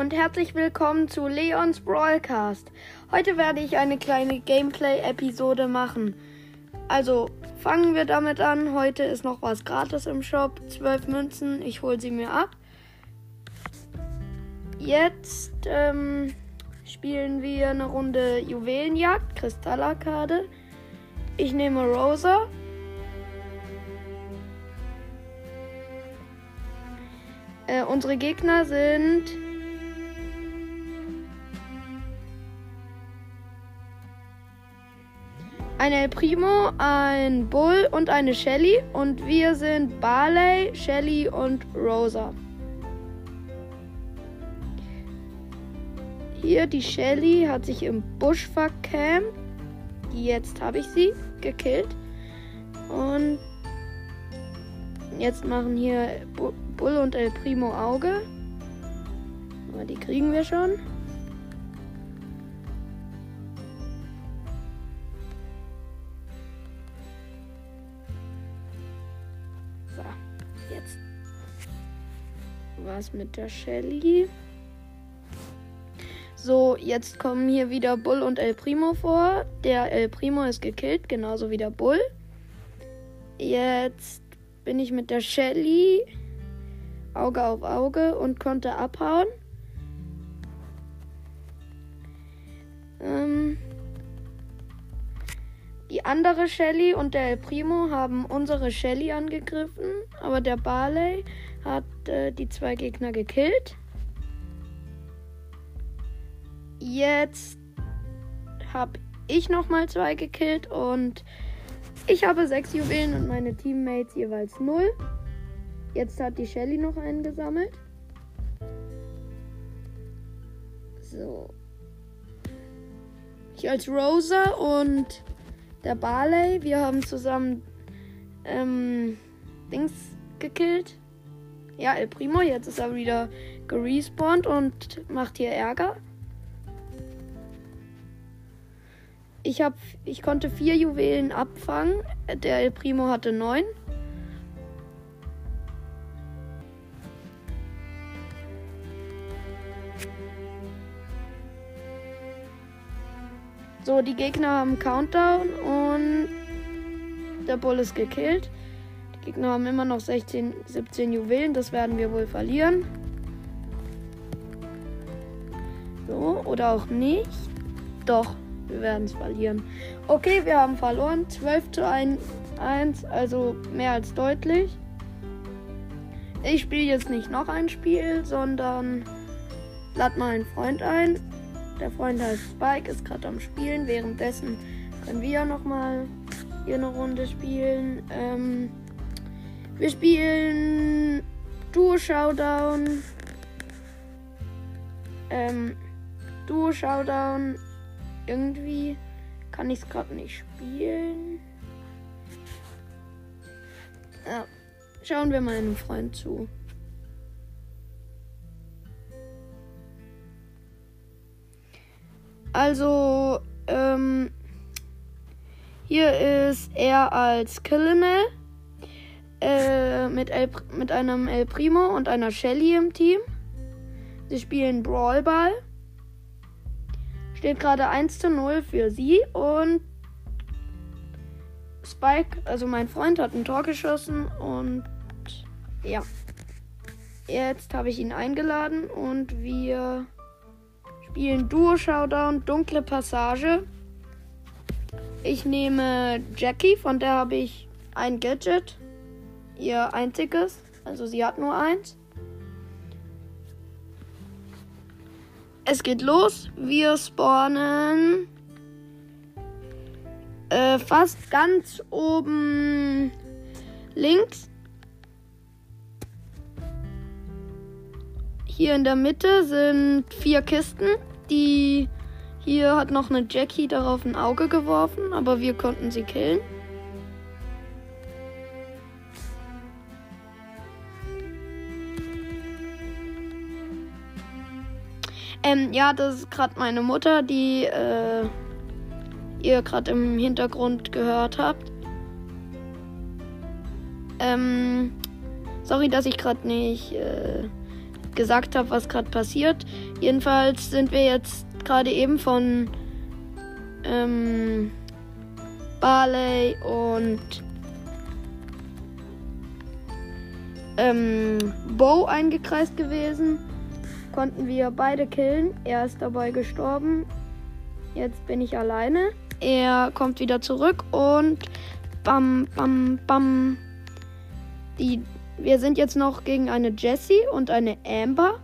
und herzlich willkommen zu Leons Broadcast. Heute werde ich eine kleine Gameplay-Episode machen. Also fangen wir damit an. Heute ist noch was gratis im Shop. 12 Münzen, ich hole sie mir ab. Jetzt ähm, spielen wir eine Runde Juwelenjagd, Kristallarkade. Ich nehme Rosa. Äh, unsere Gegner sind ein El Primo, ein Bull und eine Shelly. Und wir sind Barley, Shelly und Rosa. Hier die Shelly hat sich im Busch verkämmt. Jetzt habe ich sie gekillt. Und jetzt machen hier Bull und El Primo Auge. Aber die kriegen wir schon. So, jetzt was mit der Shelly. So, jetzt kommen hier wieder Bull und El Primo vor. Der El Primo ist gekillt, genauso wie der Bull. Jetzt bin ich mit der Shelly Auge auf Auge und konnte abhauen. Ähm, andere Shelly und der El Primo haben unsere Shelly angegriffen, aber der Barley hat äh, die zwei Gegner gekillt. Jetzt habe ich nochmal zwei gekillt und ich habe sechs Juwelen und meine Teammates jeweils null. Jetzt hat die Shelly noch einen gesammelt. So. Ich als Rosa und der Barley, wir haben zusammen ähm, Dings gekillt. Ja, El Primo, jetzt ist er wieder gerespawnt und macht hier Ärger. Ich, hab, ich konnte vier Juwelen abfangen. Der El Primo hatte neun. So, die Gegner haben Countdown und der Bull ist gekillt. Die Gegner haben immer noch 16, 17 Juwelen. Das werden wir wohl verlieren. So, oder auch nicht. Doch. Wir werden es verlieren. Okay, wir haben verloren. 12 zu 1, 1 also mehr als deutlich. Ich spiele jetzt nicht noch ein Spiel, sondern lad mal einen Freund ein. Der Freund heißt Spike, ist gerade am Spielen. Währenddessen können wir ja noch mal hier eine Runde spielen. Ähm, wir spielen Duo Showdown. Ähm, Duo Showdown irgendwie kann ich es gerade nicht spielen. Ja, schauen wir mal einem Freund zu. Also, ähm, hier ist er als Colonel äh, mit, mit einem El Primo und einer Shelly im Team. Sie spielen Brawlball. Steht gerade 1 zu 0 für sie und Spike, also mein Freund, hat ein Tor geschossen und ja. Jetzt habe ich ihn eingeladen und wir spielen Duo Showdown Dunkle Passage. Ich nehme Jackie, von der habe ich ein Gadget. Ihr einziges. Also sie hat nur eins. Es geht los. Wir spawnen äh, fast ganz oben links. Hier in der Mitte sind vier Kisten. Die hier hat noch eine Jackie darauf ein Auge geworfen, aber wir konnten sie killen. Ähm, ja, das ist gerade meine Mutter, die äh, ihr gerade im Hintergrund gehört habt. Ähm, sorry, dass ich gerade nicht äh, gesagt habe, was gerade passiert. Jedenfalls sind wir jetzt gerade eben von ähm, Barley und ähm, Bo eingekreist gewesen. Konnten wir beide killen. Er ist dabei gestorben. Jetzt bin ich alleine. Er kommt wieder zurück und bam, bam, bam. Die, wir sind jetzt noch gegen eine Jessie und eine Amber.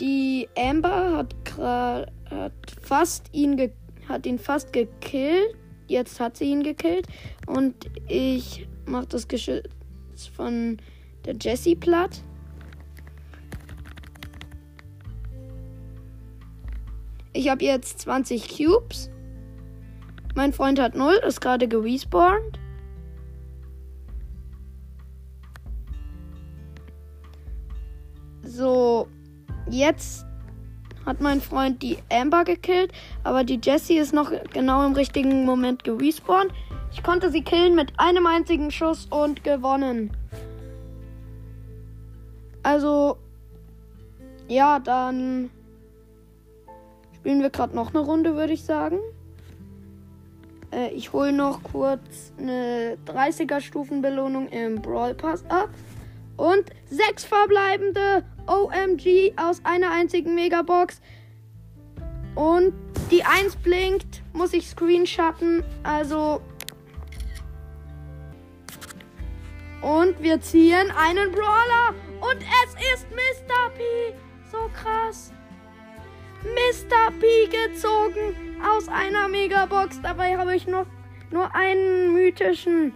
Die Amber hat, hat fast ihn hat ihn fast gekillt. Jetzt hat sie ihn gekillt und ich mache das Geschütz von der Jessie platt. Ich habe jetzt 20 Cubes. Mein Freund hat 0, ist gerade gerespawnt. So, jetzt hat mein Freund die Amber gekillt, aber die Jessie ist noch genau im richtigen Moment gerespawnt. Ich konnte sie killen mit einem einzigen Schuss und gewonnen. Also, ja, dann Spielen wir gerade noch eine Runde, würde ich sagen. Äh, ich hole noch kurz eine 30er Stufenbelohnung im Brawl Pass ab. Und sechs verbleibende OMG aus einer einzigen Megabox. Und die 1 blinkt, muss ich screenshotten. Also. Und wir ziehen einen Brawler. Und es ist Mr. P. So krass. Mr. P gezogen aus einer Megabox. Dabei habe ich noch nur einen mythischen.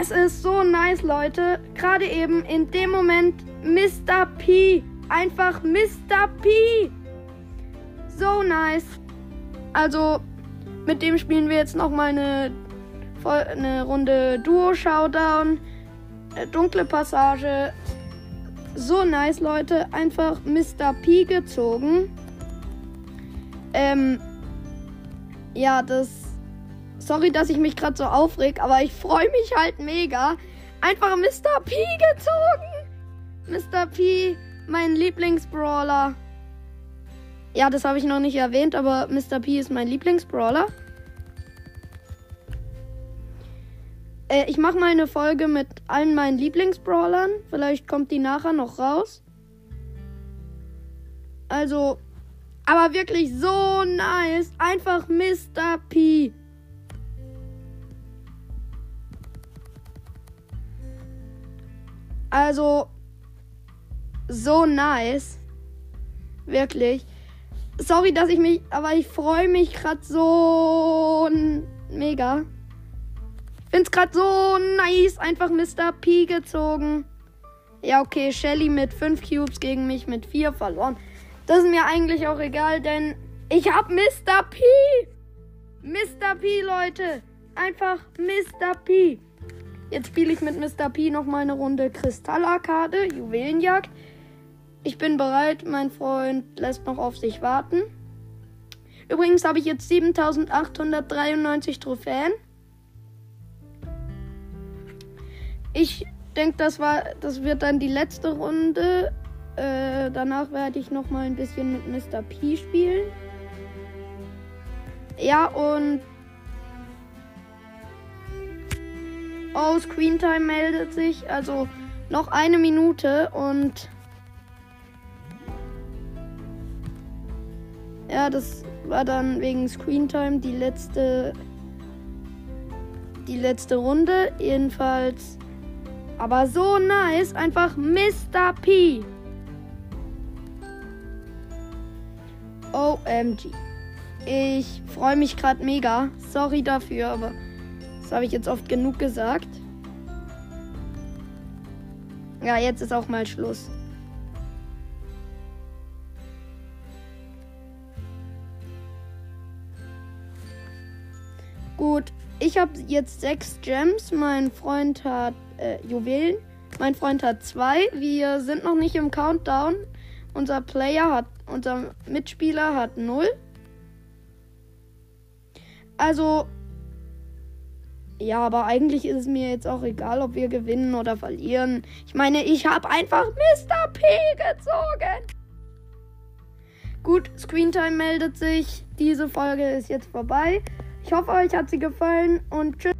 Es ist so nice, Leute. Gerade eben in dem Moment Mr. P. Einfach Mr. P. So nice. Also, mit dem spielen wir jetzt nochmal eine, eine Runde Duo-Showdown. Dunkle Passage so nice, Leute. Einfach Mr. P gezogen. Ähm, ja, das. Sorry, dass ich mich gerade so aufreg, aber ich freue mich halt mega. Einfach Mr. P gezogen. Mr. P, mein Lieblingsbrawler. Ja, das habe ich noch nicht erwähnt, aber Mr. P ist mein Lieblingsbrawler. Äh, ich mache mal eine Folge mit allen meinen Lieblingsbrawlern. Vielleicht kommt die nachher noch raus. Also, aber wirklich so nice. Einfach Mr. P. Also, so nice. Wirklich. Sorry, dass ich mich, aber ich freue mich gerade so mega. Find's gerade so nice. Einfach Mr. P gezogen. Ja, okay, Shelly mit 5 Cubes gegen mich mit 4 verloren. Das ist mir eigentlich auch egal, denn ich hab Mr. P. Mr. P, Leute. Einfach Mr. P. Jetzt spiele ich mit Mr. P noch mal eine Runde Kristallarkade, Juwelenjagd. Ich bin bereit, mein Freund lässt noch auf sich warten. Übrigens habe ich jetzt 7893 Trophäen. Ich denke, das das wird dann die letzte Runde. Äh, danach werde ich noch mal ein bisschen mit Mr. P spielen. Ja, und Oh, Screentime meldet sich. Also noch eine Minute und. Ja, das war dann wegen Screentime die letzte. Die letzte Runde. Jedenfalls aber so nice. Einfach Mr. P. OMG. Ich freue mich gerade mega. Sorry dafür, aber habe ich jetzt oft genug gesagt. Ja, jetzt ist auch mal Schluss. Gut, ich habe jetzt sechs Gems. Mein Freund hat äh, Juwelen. Mein Freund hat zwei. Wir sind noch nicht im Countdown. Unser Player hat, unser Mitspieler hat null. Also, Ja, aber eigentlich ist es mir jetzt auch egal, ob wir gewinnen oder verlieren. Ich meine, ich habe einfach Mr. P gezogen. Gut, Screentime meldet sich. Diese Folge ist jetzt vorbei. Ich hoffe, euch hat sie gefallen und tschüss.